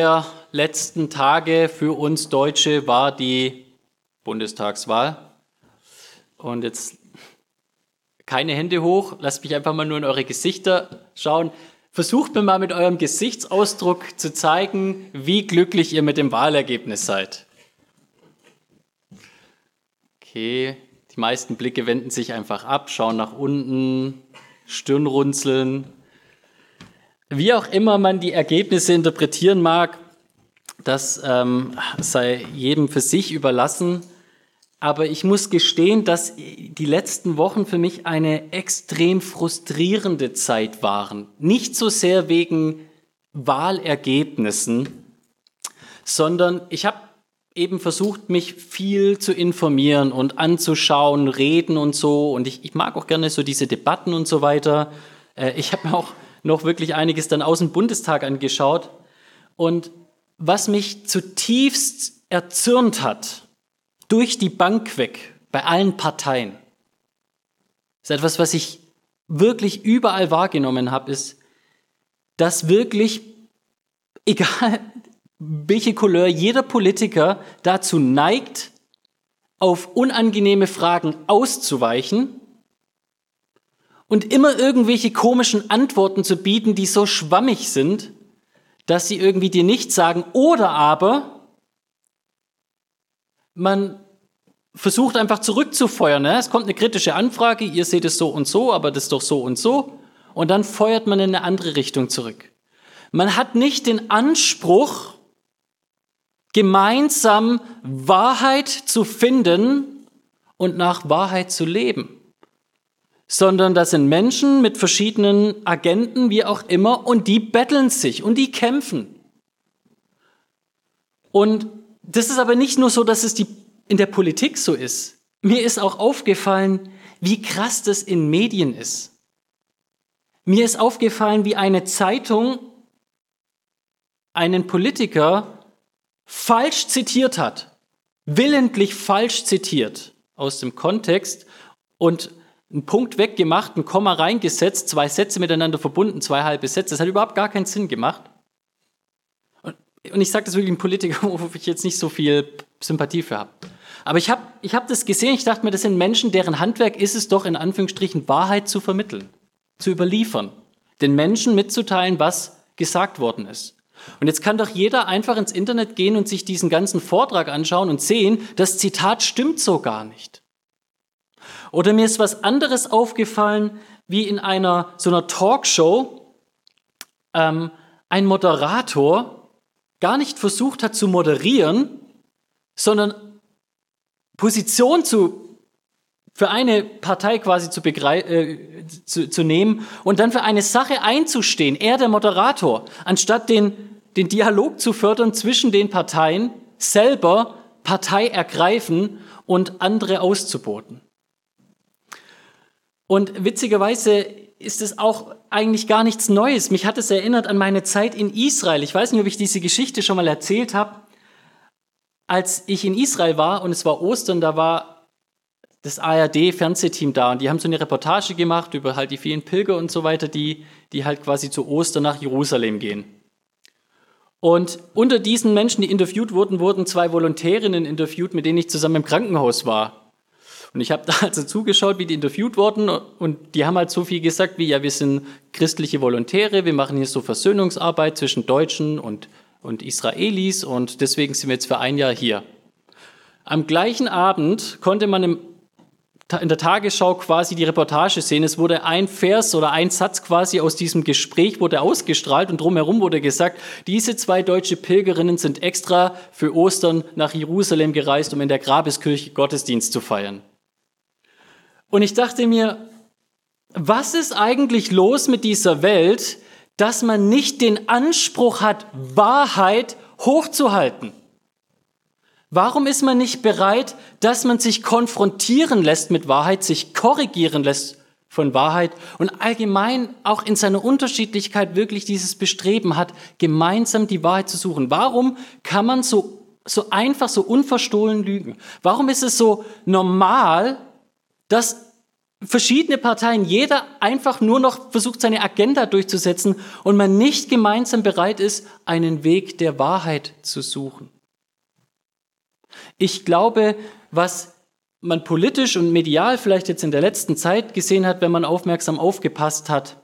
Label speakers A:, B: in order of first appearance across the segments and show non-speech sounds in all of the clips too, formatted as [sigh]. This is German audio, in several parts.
A: der letzten Tage für uns Deutsche war die Bundestagswahl. Und jetzt keine Hände hoch, lasst mich einfach mal nur in eure Gesichter schauen. Versucht mir mal mit eurem Gesichtsausdruck zu zeigen, wie glücklich ihr mit dem Wahlergebnis seid. Okay, die meisten Blicke wenden sich einfach ab, schauen nach unten, Stirnrunzeln, wie auch immer man die Ergebnisse interpretieren mag, das ähm, sei jedem für sich überlassen. Aber ich muss gestehen, dass die letzten Wochen für mich eine extrem frustrierende Zeit waren. Nicht so sehr wegen Wahlergebnissen, sondern ich habe eben versucht, mich viel zu informieren und anzuschauen, reden und so. Und ich, ich mag auch gerne so diese Debatten und so weiter. Äh, ich habe mir auch noch wirklich einiges dann aus dem Bundestag angeschaut. Und was mich zutiefst erzürnt hat, durch die Bank weg, bei allen Parteien, ist etwas, was ich wirklich überall wahrgenommen habe, ist, dass wirklich, [laughs] egal welche Couleur, jeder Politiker dazu neigt, auf unangenehme Fragen auszuweichen und immer irgendwelche komischen Antworten zu bieten, die so schwammig sind, dass sie irgendwie dir nichts sagen. Oder aber man versucht einfach zurückzufeuern. Ne? Es kommt eine kritische Anfrage, ihr seht es so und so, aber das ist doch so und so. Und dann feuert man in eine andere Richtung zurück. Man hat nicht den Anspruch, gemeinsam Wahrheit zu finden und nach Wahrheit zu leben sondern das sind Menschen mit verschiedenen Agenten, wie auch immer, und die betteln sich und die kämpfen. Und das ist aber nicht nur so, dass es die, in der Politik so ist. Mir ist auch aufgefallen, wie krass das in Medien ist. Mir ist aufgefallen, wie eine Zeitung einen Politiker falsch zitiert hat, willentlich falsch zitiert aus dem Kontext und einen Punkt weggemacht, ein Komma reingesetzt, zwei Sätze miteinander verbunden, zwei halbe Sätze. Das hat überhaupt gar keinen Sinn gemacht. Und, und ich sage das wirklich einem Politiker, [laughs] wo ich jetzt nicht so viel Sympathie für habe. Aber ich habe ich hab das gesehen, ich dachte mir, das sind Menschen, deren Handwerk ist es doch in Anführungsstrichen Wahrheit zu vermitteln, zu überliefern, den Menschen mitzuteilen, was gesagt worden ist. Und jetzt kann doch jeder einfach ins Internet gehen und sich diesen ganzen Vortrag anschauen und sehen, das Zitat stimmt so gar nicht. Oder mir ist was anderes aufgefallen, wie in einer so einer Talkshow ähm, ein Moderator gar nicht versucht hat zu moderieren, sondern Position zu für eine Partei quasi zu, äh, zu, zu nehmen und dann für eine Sache einzustehen, er der Moderator, anstatt den, den Dialog zu fördern zwischen den Parteien, selber Partei ergreifen und andere auszuboten. Und witzigerweise ist es auch eigentlich gar nichts Neues. Mich hat es erinnert an meine Zeit in Israel. Ich weiß nicht, ob ich diese Geschichte schon mal erzählt habe. Als ich in Israel war und es war Ostern, da war das ARD-Fernsehteam da und die haben so eine Reportage gemacht über halt die vielen Pilger und so weiter, die, die halt quasi zu Ostern nach Jerusalem gehen. Und unter diesen Menschen, die interviewt wurden, wurden zwei Volontärinnen interviewt, mit denen ich zusammen im Krankenhaus war. Und ich habe [laughs] da also zugeschaut, wie die interviewt wurden und die haben halt so viel gesagt wie, ja, wir sind christliche Volontäre, wir machen hier so Versöhnungsarbeit zwischen Deutschen und, und Israelis und deswegen sind wir jetzt für ein Jahr hier. Am gleichen Abend konnte man im, in der Tagesschau quasi die Reportage sehen. Es wurde ein Vers oder ein Satz quasi aus diesem Gespräch wurde ausgestrahlt und drumherum wurde gesagt, diese zwei deutsche Pilgerinnen sind extra für Ostern nach Jerusalem gereist, um in der Grabeskirche Gottesdienst zu feiern. Und ich dachte mir, was ist eigentlich los mit dieser Welt, dass man nicht den Anspruch hat, Wahrheit hochzuhalten? Warum ist man nicht bereit, dass man sich konfrontieren lässt mit Wahrheit, sich korrigieren lässt von Wahrheit und allgemein auch in seiner Unterschiedlichkeit wirklich dieses Bestreben hat, gemeinsam die Wahrheit zu suchen? Warum kann man so, so einfach, so unverstohlen lügen? Warum ist es so normal, dass verschiedene Parteien, jeder einfach nur noch versucht, seine Agenda durchzusetzen und man nicht gemeinsam bereit ist, einen Weg der Wahrheit zu suchen. Ich glaube, was man politisch und medial vielleicht jetzt in der letzten Zeit gesehen hat, wenn man aufmerksam aufgepasst hat,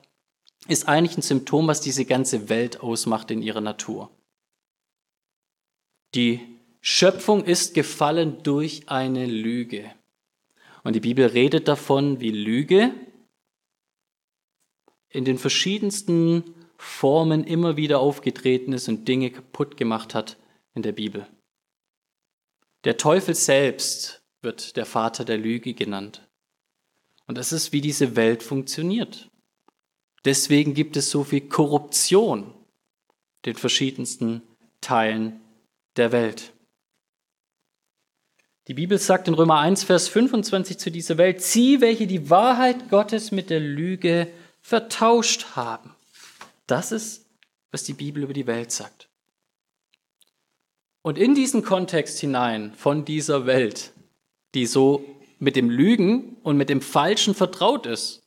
A: ist eigentlich ein Symptom, was diese ganze Welt ausmacht in ihrer Natur. Die Schöpfung ist gefallen durch eine Lüge. Und die Bibel redet davon, wie Lüge in den verschiedensten Formen immer wieder aufgetreten ist und Dinge kaputt gemacht hat in der Bibel. Der Teufel selbst wird der Vater der Lüge genannt. Und das ist, wie diese Welt funktioniert. Deswegen gibt es so viel Korruption in den verschiedensten Teilen der Welt. Die Bibel sagt in Römer 1, Vers 25 zu dieser Welt, sie, welche die Wahrheit Gottes mit der Lüge vertauscht haben. Das ist, was die Bibel über die Welt sagt. Und in diesen Kontext hinein von dieser Welt, die so mit dem Lügen und mit dem Falschen vertraut ist,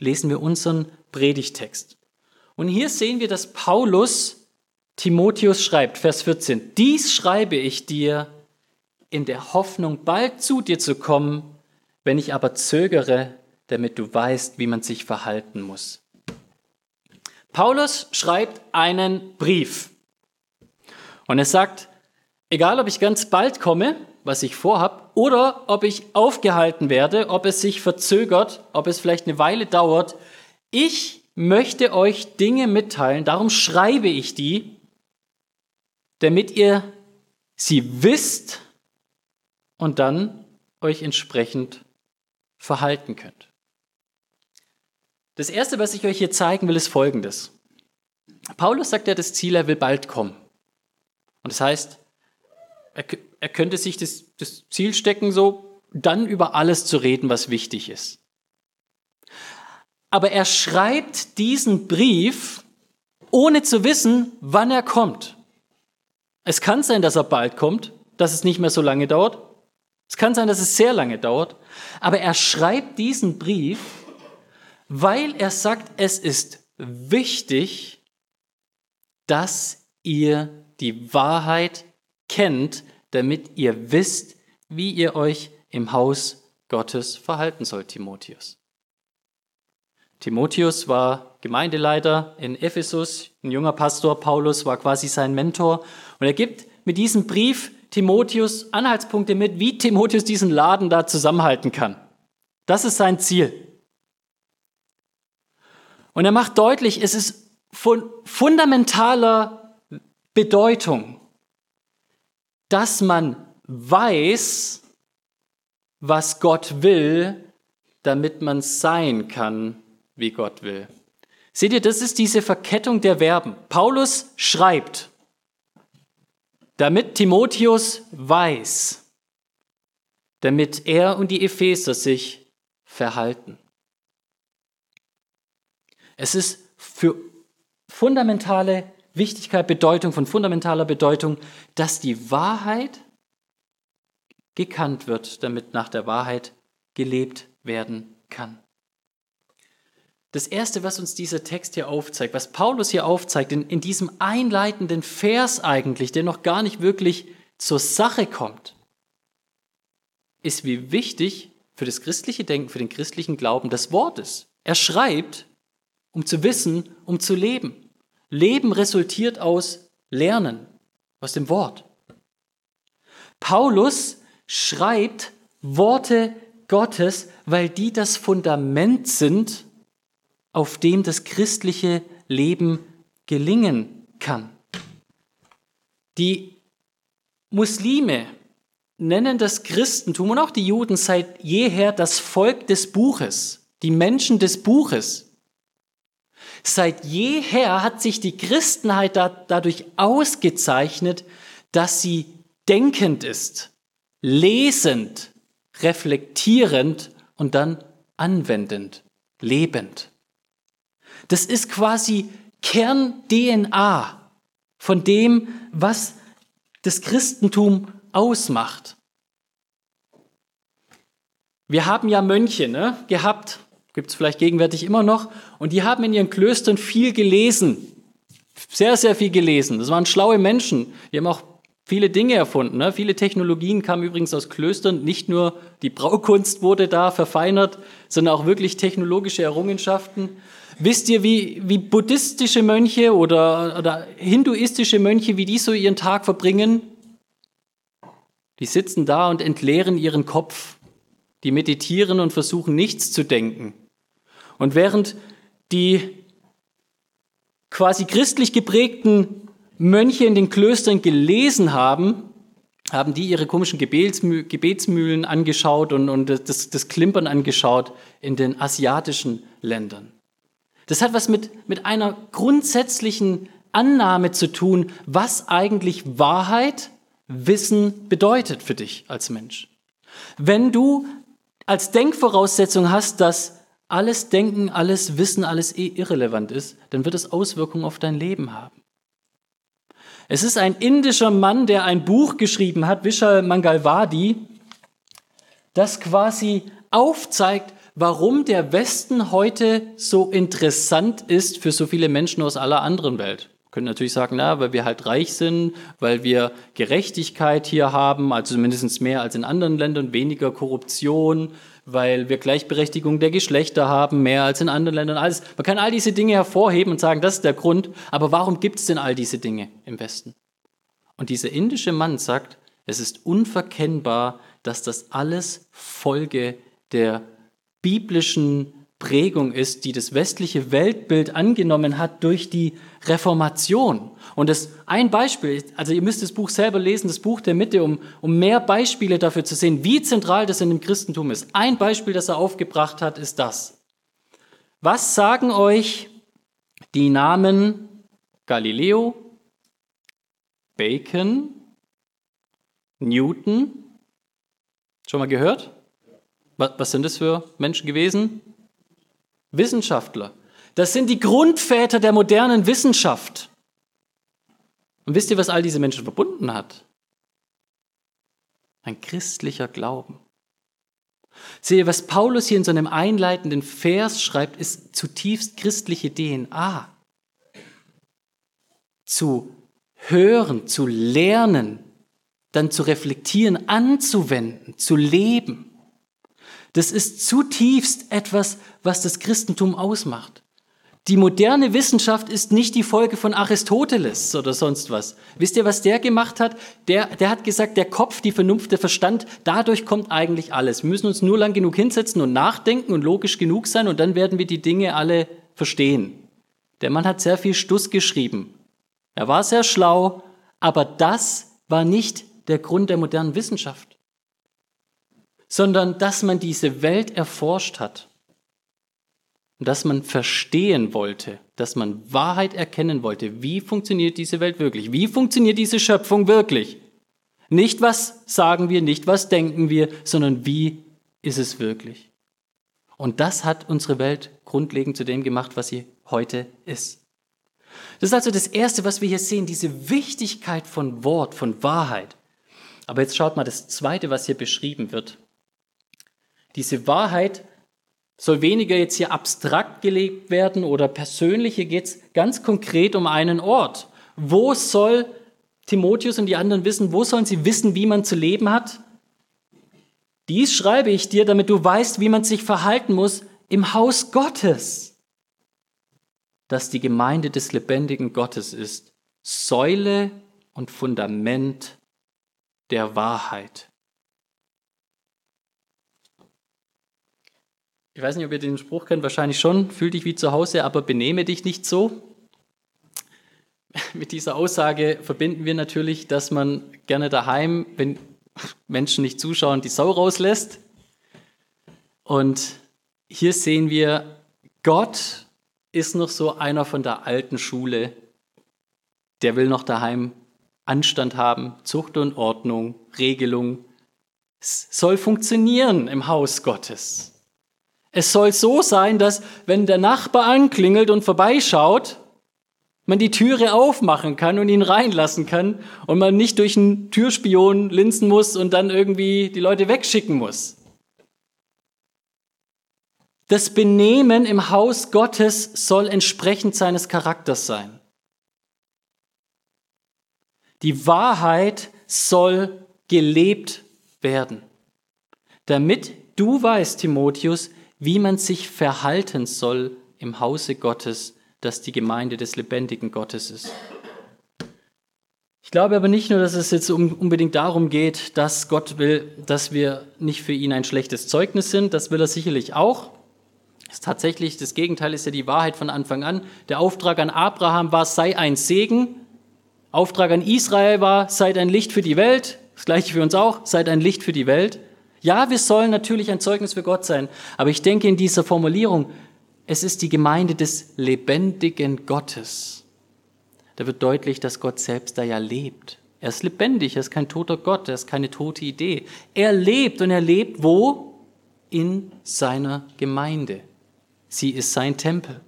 A: lesen wir unseren Predigtext. Und hier sehen wir, dass Paulus Timotheus schreibt, Vers 14, dies schreibe ich dir, in der Hoffnung, bald zu dir zu kommen, wenn ich aber zögere, damit du weißt, wie man sich verhalten muss. Paulus schreibt einen Brief und er sagt, egal ob ich ganz bald komme, was ich vorhab, oder ob ich aufgehalten werde, ob es sich verzögert, ob es vielleicht eine Weile dauert, ich möchte euch Dinge mitteilen, darum schreibe ich die, damit ihr sie wisst und dann euch entsprechend verhalten könnt. Das Erste, was ich euch hier zeigen will, ist Folgendes. Paulus sagt ja, das Ziel, er will bald kommen. Und das heißt, er, er könnte sich das, das Ziel stecken, so dann über alles zu reden, was wichtig ist. Aber er schreibt diesen Brief, ohne zu wissen, wann er kommt. Es kann sein, dass er bald kommt, dass es nicht mehr so lange dauert. Es kann sein, dass es sehr lange dauert, aber er schreibt diesen Brief, weil er sagt, es ist wichtig, dass ihr die Wahrheit kennt, damit ihr wisst, wie ihr euch im Haus Gottes verhalten sollt, Timotheus. Timotheus war Gemeindeleiter in Ephesus, ein junger Pastor, Paulus war quasi sein Mentor und er gibt mit diesem Brief Timotheus Anhaltspunkte mit, wie Timotheus diesen Laden da zusammenhalten kann. Das ist sein Ziel. Und er macht deutlich, es ist von fundamentaler Bedeutung, dass man weiß, was Gott will, damit man sein kann, wie Gott will. Seht ihr, das ist diese Verkettung der Verben. Paulus schreibt, damit Timotheus weiß, damit er und die Epheser sich verhalten. Es ist für fundamentale Wichtigkeit, Bedeutung, von fundamentaler Bedeutung, dass die Wahrheit gekannt wird, damit nach der Wahrheit gelebt werden kann. Das Erste, was uns dieser Text hier aufzeigt, was Paulus hier aufzeigt, in, in diesem einleitenden Vers eigentlich, der noch gar nicht wirklich zur Sache kommt, ist, wie wichtig für das christliche Denken, für den christlichen Glauben das Wort ist. Er schreibt, um zu wissen, um zu leben. Leben resultiert aus Lernen, aus dem Wort. Paulus schreibt Worte Gottes, weil die das Fundament sind, auf dem das christliche Leben gelingen kann. Die Muslime nennen das Christentum und auch die Juden seit jeher das Volk des Buches, die Menschen des Buches. Seit jeher hat sich die Christenheit dadurch ausgezeichnet, dass sie denkend ist, lesend, reflektierend und dann anwendend, lebend. Das ist quasi Kern-DNA von dem, was das Christentum ausmacht. Wir haben ja Mönche ne, gehabt, gibt es vielleicht gegenwärtig immer noch, und die haben in ihren Klöstern viel gelesen. Sehr, sehr viel gelesen. Das waren schlaue Menschen. Die haben auch viele Dinge erfunden. Ne? Viele Technologien kamen übrigens aus Klöstern. Nicht nur die Braukunst wurde da verfeinert, sondern auch wirklich technologische Errungenschaften. Wisst ihr, wie, wie buddhistische Mönche oder, oder hinduistische Mönche, wie die so ihren Tag verbringen? Die sitzen da und entleeren ihren Kopf. Die meditieren und versuchen nichts zu denken. Und während die quasi christlich geprägten Mönche in den Klöstern gelesen haben, haben die ihre komischen Gebetsmühlen angeschaut und, und das, das Klimpern angeschaut in den asiatischen Ländern. Das hat was mit, mit einer grundsätzlichen Annahme zu tun, was eigentlich Wahrheit, Wissen bedeutet für dich als Mensch. Wenn du als Denkvoraussetzung hast, dass alles Denken, alles Wissen, alles eh irrelevant ist, dann wird es Auswirkungen auf dein Leben haben. Es ist ein indischer Mann, der ein Buch geschrieben hat, Vishal Mangalwadi, das quasi aufzeigt, warum der Westen heute so interessant ist für so viele Menschen aus aller anderen Welt. Können natürlich sagen, na, weil wir halt reich sind, weil wir Gerechtigkeit hier haben, also mindestens mehr als in anderen Ländern, weniger Korruption, weil wir Gleichberechtigung der Geschlechter haben, mehr als in anderen Ländern. Alles. Man kann all diese Dinge hervorheben und sagen, das ist der Grund. Aber warum gibt es denn all diese Dinge im Westen? Und dieser indische Mann sagt, es ist unverkennbar, dass das alles Folge der biblischen Prägung ist, die das westliche Weltbild angenommen hat durch die Reformation. Und das ein Beispiel, also ihr müsst das Buch selber lesen, das Buch der Mitte, um, um mehr Beispiele dafür zu sehen, wie zentral das in dem Christentum ist. Ein Beispiel, das er aufgebracht hat, ist das. Was sagen euch die Namen Galileo, Bacon, Newton? Schon mal gehört? Was, sind das für Menschen gewesen? Wissenschaftler. Das sind die Grundväter der modernen Wissenschaft. Und wisst ihr, was all diese Menschen verbunden hat? Ein christlicher Glauben. Sehe, was Paulus hier in seinem einleitenden Vers schreibt, ist zutiefst christliche DNA. Zu hören, zu lernen, dann zu reflektieren, anzuwenden, zu leben. Das ist zutiefst etwas, was das Christentum ausmacht. Die moderne Wissenschaft ist nicht die Folge von Aristoteles oder sonst was. Wisst ihr, was der gemacht hat? Der, der hat gesagt, der Kopf, die Vernunft, der Verstand, dadurch kommt eigentlich alles. Wir müssen uns nur lang genug hinsetzen und nachdenken und logisch genug sein und dann werden wir die Dinge alle verstehen. Der Mann hat sehr viel Stuss geschrieben. Er war sehr schlau, aber das war nicht der Grund der modernen Wissenschaft sondern dass man diese Welt erforscht hat und dass man verstehen wollte, dass man Wahrheit erkennen wollte. Wie funktioniert diese Welt wirklich? Wie funktioniert diese Schöpfung wirklich? Nicht was sagen wir, nicht was denken wir, sondern wie ist es wirklich? Und das hat unsere Welt grundlegend zu dem gemacht, was sie heute ist. Das ist also das Erste, was wir hier sehen, diese Wichtigkeit von Wort, von Wahrheit. Aber jetzt schaut mal das Zweite, was hier beschrieben wird. Diese Wahrheit soll weniger jetzt hier abstrakt gelebt werden oder persönlich. Hier geht es ganz konkret um einen Ort. Wo soll Timotheus und die anderen wissen, wo sollen sie wissen, wie man zu leben hat? Dies schreibe ich dir, damit du weißt, wie man sich verhalten muss im Haus Gottes, das die Gemeinde des lebendigen Gottes ist, Säule und Fundament der Wahrheit. Ich weiß nicht, ob ihr den Spruch kennt, wahrscheinlich schon. Fühl dich wie zu Hause, aber benehme dich nicht so. [laughs] Mit dieser Aussage verbinden wir natürlich, dass man gerne daheim, wenn [laughs] Menschen nicht zuschauen, die Sau rauslässt. Und hier sehen wir, Gott ist noch so einer von der alten Schule. Der will noch daheim Anstand haben, Zucht und Ordnung, Regelung. Es soll funktionieren im Haus Gottes. Es soll so sein, dass wenn der Nachbar anklingelt und vorbeischaut, man die Türe aufmachen kann und ihn reinlassen kann und man nicht durch einen Türspion linsen muss und dann irgendwie die Leute wegschicken muss. Das Benehmen im Haus Gottes soll entsprechend seines Charakters sein. Die Wahrheit soll gelebt werden, damit du weißt, Timotheus, wie man sich verhalten soll im Hause Gottes, das die Gemeinde des lebendigen Gottes ist. Ich glaube aber nicht nur, dass es jetzt unbedingt darum geht, dass Gott will, dass wir nicht für ihn ein schlechtes Zeugnis sind. Das will er sicherlich auch. Das tatsächlich, das Gegenteil ist ja die Wahrheit von Anfang an. Der Auftrag an Abraham war, sei ein Segen. Auftrag an Israel war, seid ein Licht für die Welt. Das gleiche für uns auch, seid ein Licht für die Welt. Ja, wir sollen natürlich ein Zeugnis für Gott sein, aber ich denke in dieser Formulierung, es ist die Gemeinde des lebendigen Gottes. Da wird deutlich, dass Gott selbst da ja lebt. Er ist lebendig, er ist kein toter Gott, er ist keine tote Idee. Er lebt und er lebt wo? In seiner Gemeinde. Sie ist sein Tempel.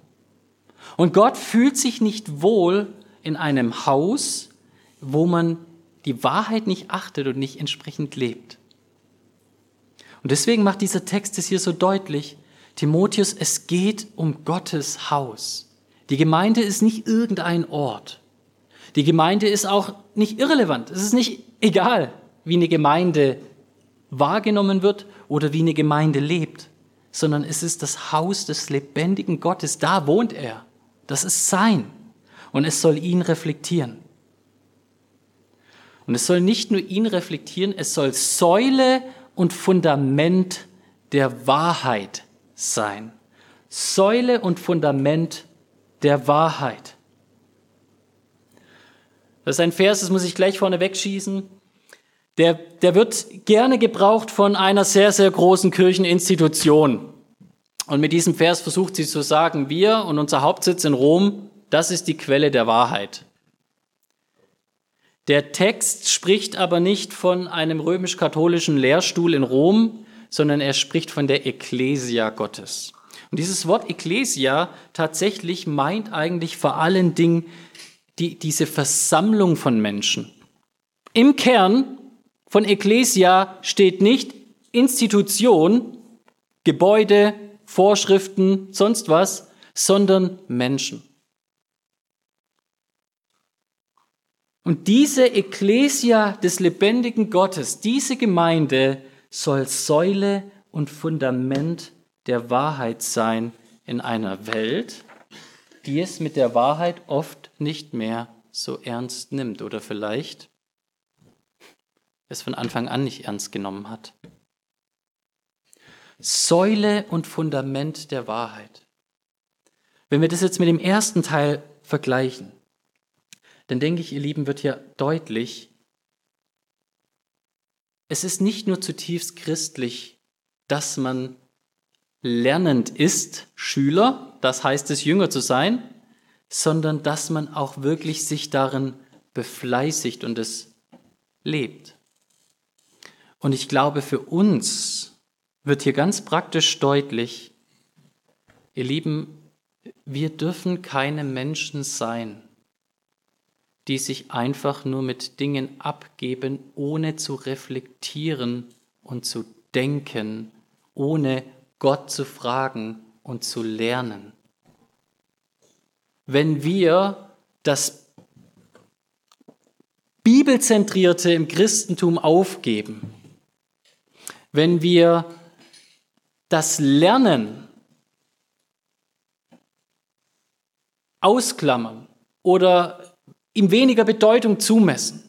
A: Und Gott fühlt sich nicht wohl in einem Haus, wo man die Wahrheit nicht achtet und nicht entsprechend lebt. Und deswegen macht dieser Text es hier so deutlich, Timotheus, es geht um Gottes Haus. Die Gemeinde ist nicht irgendein Ort. Die Gemeinde ist auch nicht irrelevant. Es ist nicht egal, wie eine Gemeinde wahrgenommen wird oder wie eine Gemeinde lebt, sondern es ist das Haus des lebendigen Gottes. Da wohnt er. Das ist sein. Und es soll ihn reflektieren. Und es soll nicht nur ihn reflektieren, es soll Säule und Fundament der Wahrheit sein. Säule und Fundament der Wahrheit. Das ist ein Vers, das muss ich gleich vorne wegschießen. Der, der wird gerne gebraucht von einer sehr, sehr großen Kircheninstitution. Und mit diesem Vers versucht sie zu sagen, wir und unser Hauptsitz in Rom, das ist die Quelle der Wahrheit. Der Text spricht aber nicht von einem römisch-katholischen Lehrstuhl in Rom, sondern er spricht von der Ekklesia Gottes. Und dieses Wort Ekklesia tatsächlich meint eigentlich vor allen Dingen die, diese Versammlung von Menschen. Im Kern von Ekklesia steht nicht Institution, Gebäude, Vorschriften, sonst was, sondern Menschen. Und diese Ekklesia des lebendigen Gottes, diese Gemeinde soll Säule und Fundament der Wahrheit sein in einer Welt, die es mit der Wahrheit oft nicht mehr so ernst nimmt oder vielleicht es von Anfang an nicht ernst genommen hat. Säule und Fundament der Wahrheit. Wenn wir das jetzt mit dem ersten Teil vergleichen, dann denke ich, ihr Lieben, wird hier deutlich, es ist nicht nur zutiefst christlich, dass man lernend ist, Schüler, das heißt es, Jünger zu sein, sondern dass man auch wirklich sich darin befleißigt und es lebt. Und ich glaube, für uns wird hier ganz praktisch deutlich, ihr Lieben, wir dürfen keine Menschen sein, die sich einfach nur mit Dingen abgeben, ohne zu reflektieren und zu denken, ohne Gott zu fragen und zu lernen. Wenn wir das Bibelzentrierte im Christentum aufgeben, wenn wir das Lernen ausklammern oder ihm weniger Bedeutung zumessen.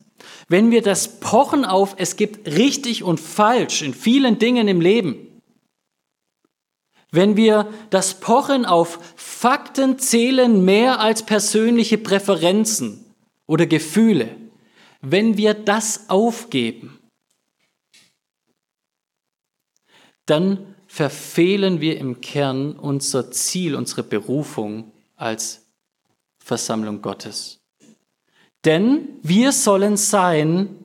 A: Wenn wir das Pochen auf, es gibt richtig und falsch in vielen Dingen im Leben, wenn wir das Pochen auf Fakten zählen mehr als persönliche Präferenzen oder Gefühle, wenn wir das aufgeben, dann verfehlen wir im Kern unser Ziel, unsere Berufung als Versammlung Gottes. Denn wir sollen sein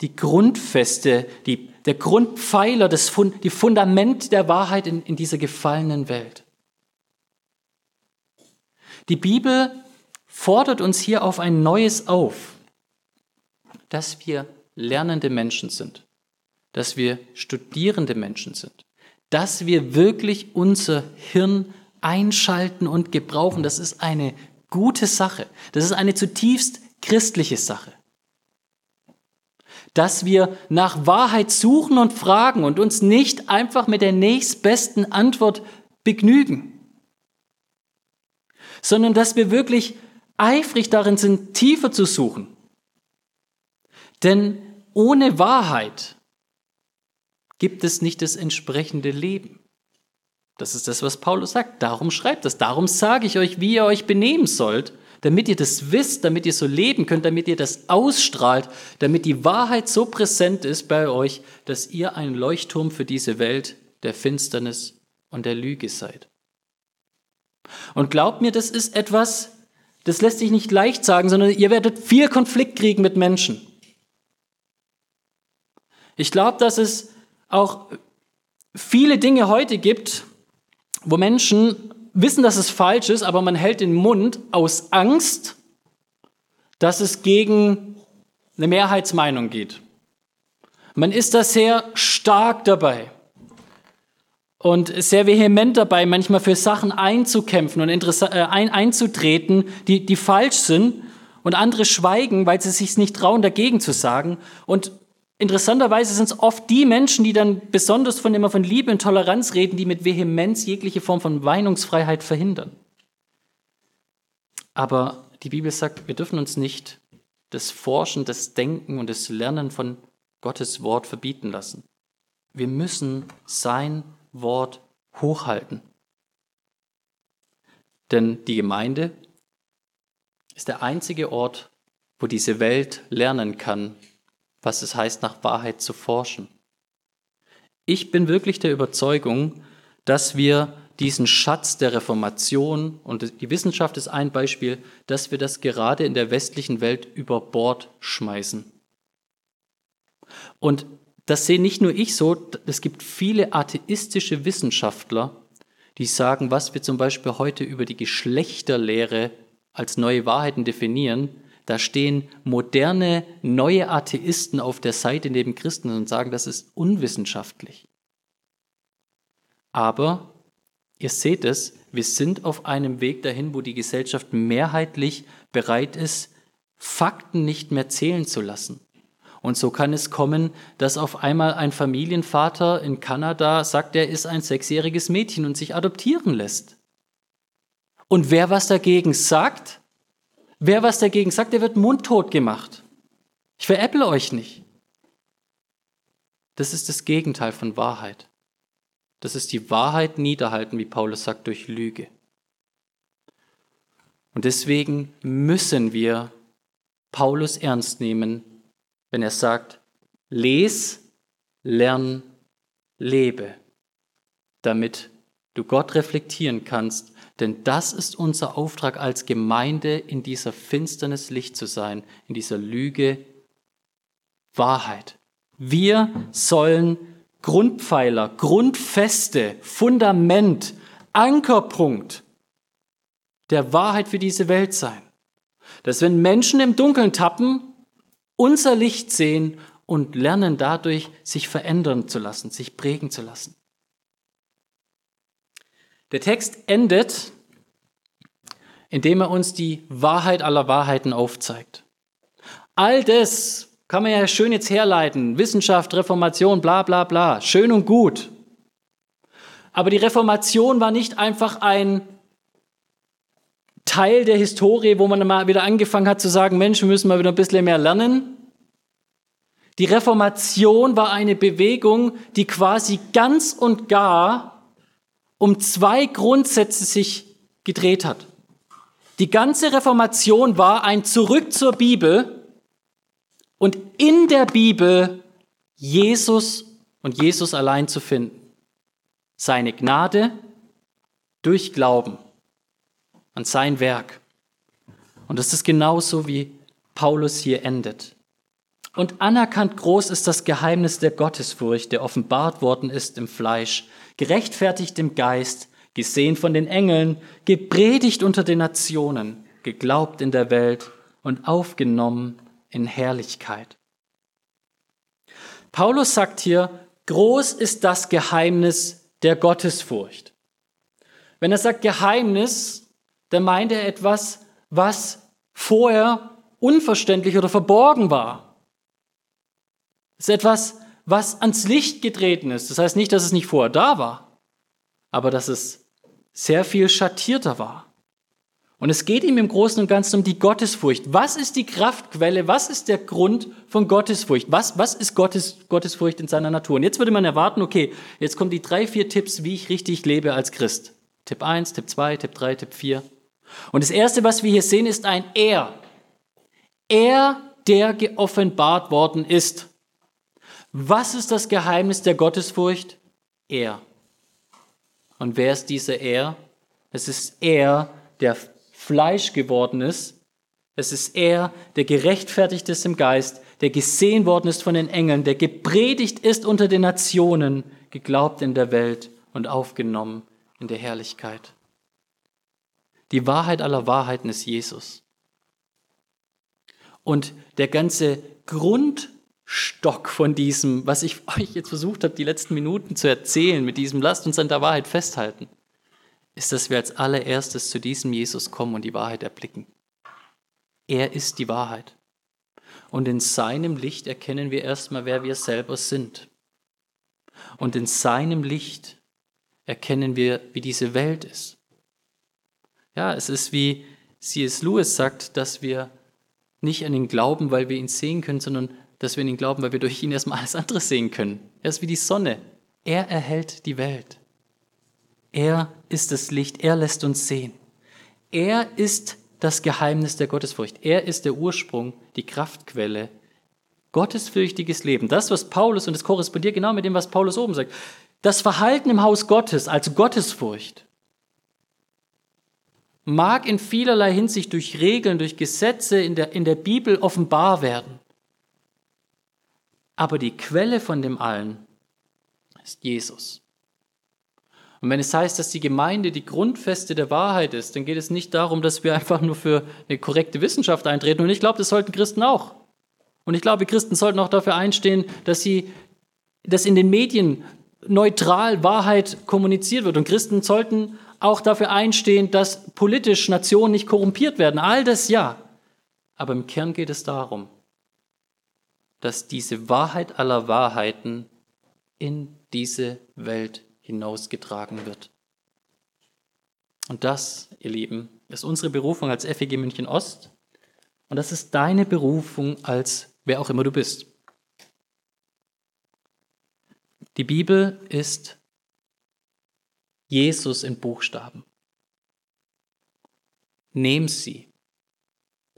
A: die Grundfeste, die, der Grundpfeiler, das Fund, die Fundament der Wahrheit in, in dieser gefallenen Welt. Die Bibel fordert uns hier auf ein Neues auf, dass wir lernende Menschen sind, dass wir studierende Menschen sind, dass wir wirklich unser Hirn einschalten und gebrauchen. Das ist eine gute Sache. Das ist eine zutiefst christliche Sache. Dass wir nach Wahrheit suchen und fragen und uns nicht einfach mit der nächstbesten Antwort begnügen, sondern dass wir wirklich eifrig darin sind, tiefer zu suchen. Denn ohne Wahrheit gibt es nicht das entsprechende Leben. Das ist das, was Paulus sagt. Darum schreibt das. Darum sage ich euch, wie ihr euch benehmen sollt, damit ihr das wisst, damit ihr so leben könnt, damit ihr das ausstrahlt, damit die Wahrheit so präsent ist bei euch, dass ihr ein Leuchtturm für diese Welt der Finsternis und der Lüge seid. Und glaubt mir, das ist etwas, das lässt sich nicht leicht sagen, sondern ihr werdet viel Konflikt kriegen mit Menschen. Ich glaube, dass es auch viele Dinge heute gibt, wo Menschen wissen, dass es falsch ist, aber man hält den Mund aus Angst, dass es gegen eine Mehrheitsmeinung geht. Man ist da sehr stark dabei und sehr vehement dabei, manchmal für Sachen einzukämpfen und äh, ein, einzutreten, die, die falsch sind und andere schweigen, weil sie sich nicht trauen, dagegen zu sagen. Und Interessanterweise sind es oft die Menschen, die dann besonders von immer von Liebe und Toleranz reden, die mit Vehemenz jegliche Form von Weinungsfreiheit verhindern. Aber die Bibel sagt, wir dürfen uns nicht das Forschen, das Denken und das Lernen von Gottes Wort verbieten lassen. Wir müssen sein Wort hochhalten. Denn die Gemeinde ist der einzige Ort, wo diese Welt lernen kann, was es heißt, nach Wahrheit zu forschen. Ich bin wirklich der Überzeugung, dass wir diesen Schatz der Reformation, und die Wissenschaft ist ein Beispiel, dass wir das gerade in der westlichen Welt über Bord schmeißen. Und das sehe nicht nur ich so, es gibt viele atheistische Wissenschaftler, die sagen, was wir zum Beispiel heute über die Geschlechterlehre als neue Wahrheiten definieren, da stehen moderne, neue Atheisten auf der Seite neben Christen und sagen, das ist unwissenschaftlich. Aber ihr seht es, wir sind auf einem Weg dahin, wo die Gesellschaft mehrheitlich bereit ist, Fakten nicht mehr zählen zu lassen. Und so kann es kommen, dass auf einmal ein Familienvater in Kanada sagt, er ist ein sechsjähriges Mädchen und sich adoptieren lässt. Und wer was dagegen sagt, Wer was dagegen sagt, der wird mundtot gemacht. Ich veräpple euch nicht. Das ist das Gegenteil von Wahrheit. Das ist die Wahrheit niederhalten, wie Paulus sagt, durch Lüge. Und deswegen müssen wir Paulus ernst nehmen, wenn er sagt, les, lern, lebe, damit du Gott reflektieren kannst denn das ist unser Auftrag als Gemeinde, in dieser Finsternis Licht zu sein, in dieser Lüge Wahrheit. Wir sollen Grundpfeiler, Grundfeste, Fundament, Ankerpunkt der Wahrheit für diese Welt sein. Dass wenn Menschen im Dunkeln tappen, unser Licht sehen und lernen dadurch, sich verändern zu lassen, sich prägen zu lassen. Der Text endet, indem er uns die Wahrheit aller Wahrheiten aufzeigt. All das kann man ja schön jetzt herleiten. Wissenschaft, Reformation, bla bla bla. Schön und gut. Aber die Reformation war nicht einfach ein Teil der Historie, wo man mal wieder angefangen hat zu sagen, Mensch, wir müssen mal wieder ein bisschen mehr lernen. Die Reformation war eine Bewegung, die quasi ganz und gar um zwei Grundsätze sich gedreht hat. Die ganze Reformation war ein Zurück zur Bibel und in der Bibel Jesus und Jesus allein zu finden. Seine Gnade durch Glauben an sein Werk. Und das ist genauso, wie Paulus hier endet. Und anerkannt groß ist das Geheimnis der Gottesfurcht, der offenbart worden ist im Fleisch, gerechtfertigt im Geist, gesehen von den Engeln, gepredigt unter den Nationen, geglaubt in der Welt und aufgenommen in Herrlichkeit. Paulus sagt hier, groß ist das Geheimnis der Gottesfurcht. Wenn er sagt Geheimnis, dann meint er etwas, was vorher unverständlich oder verborgen war. Es ist etwas, was ans Licht getreten ist. Das heißt nicht, dass es nicht vorher da war, aber dass es sehr viel schattierter war. Und es geht ihm im Großen und Ganzen um die Gottesfurcht. Was ist die Kraftquelle? Was ist der Grund von Gottesfurcht? Was, was ist Gottes, Gottesfurcht in seiner Natur? Und jetzt würde man erwarten, okay, jetzt kommen die drei, vier Tipps, wie ich richtig lebe als Christ. Tipp 1, Tipp 2, Tipp 3, Tipp 4. Und das Erste, was wir hier sehen, ist ein Er. Er, der geoffenbart worden ist. Was ist das Geheimnis der Gottesfurcht? Er. Und wer ist dieser Er? Es ist er, der Fleisch geworden ist. Es ist er, der gerechtfertigt ist im Geist, der gesehen worden ist von den Engeln, der gepredigt ist unter den Nationen, geglaubt in der Welt und aufgenommen in der Herrlichkeit. Die Wahrheit aller Wahrheiten ist Jesus. Und der ganze Grundstock von diesem, was ich [laughs] euch jetzt versucht habe, die letzten Minuten zu erzählen, mit diesem lasst uns an der Wahrheit festhalten, ist, dass wir als allererstes zu diesem Jesus kommen und die Wahrheit erblicken. Er ist die Wahrheit. Und in seinem Licht erkennen wir erstmal, wer wir selber sind. Und in seinem Licht erkennen wir, wie diese Welt ist. Ja, es ist wie C.S. Lewis sagt, dass wir nicht an ihn glauben, weil wir ihn sehen können, sondern dass wir an ihn glauben, weil wir durch ihn erstmal alles andere sehen können. Er ist wie die Sonne. Er erhält die Welt. Er ist das Licht, er lässt uns sehen. Er ist das Geheimnis der Gottesfurcht. Er ist der Ursprung, die Kraftquelle. Gottesfürchtiges Leben. Das, was Paulus, und es korrespondiert genau mit dem, was Paulus oben sagt. Das Verhalten im Haus Gottes als Gottesfurcht mag in vielerlei Hinsicht durch Regeln, durch Gesetze in der, in der Bibel offenbar werden. Aber die Quelle von dem allen ist Jesus. Und wenn es heißt, dass die Gemeinde die Grundfeste der Wahrheit ist, dann geht es nicht darum, dass wir einfach nur für eine korrekte Wissenschaft eintreten. Und ich glaube, das sollten Christen auch. Und ich glaube, Christen sollten auch dafür einstehen, dass sie, dass in den Medien neutral Wahrheit kommuniziert wird. Und Christen sollten auch dafür einstehen, dass politisch Nationen nicht korrumpiert werden. All das ja. Aber im Kern geht es darum, dass diese Wahrheit aller Wahrheiten in diese Welt hinausgetragen wird. Und das, ihr Lieben, ist unsere Berufung als FEG München Ost. Und das ist deine Berufung als wer auch immer du bist. Die Bibel ist Jesus in Buchstaben. Nehm sie,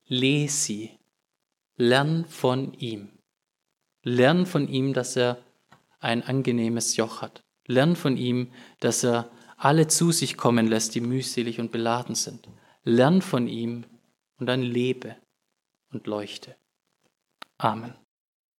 A: lese sie, lern von ihm. Lern von ihm, dass er ein angenehmes Joch hat. Lern von ihm, dass er alle zu sich kommen lässt, die mühselig und beladen sind. Lern von ihm und dann lebe und leuchte. Amen.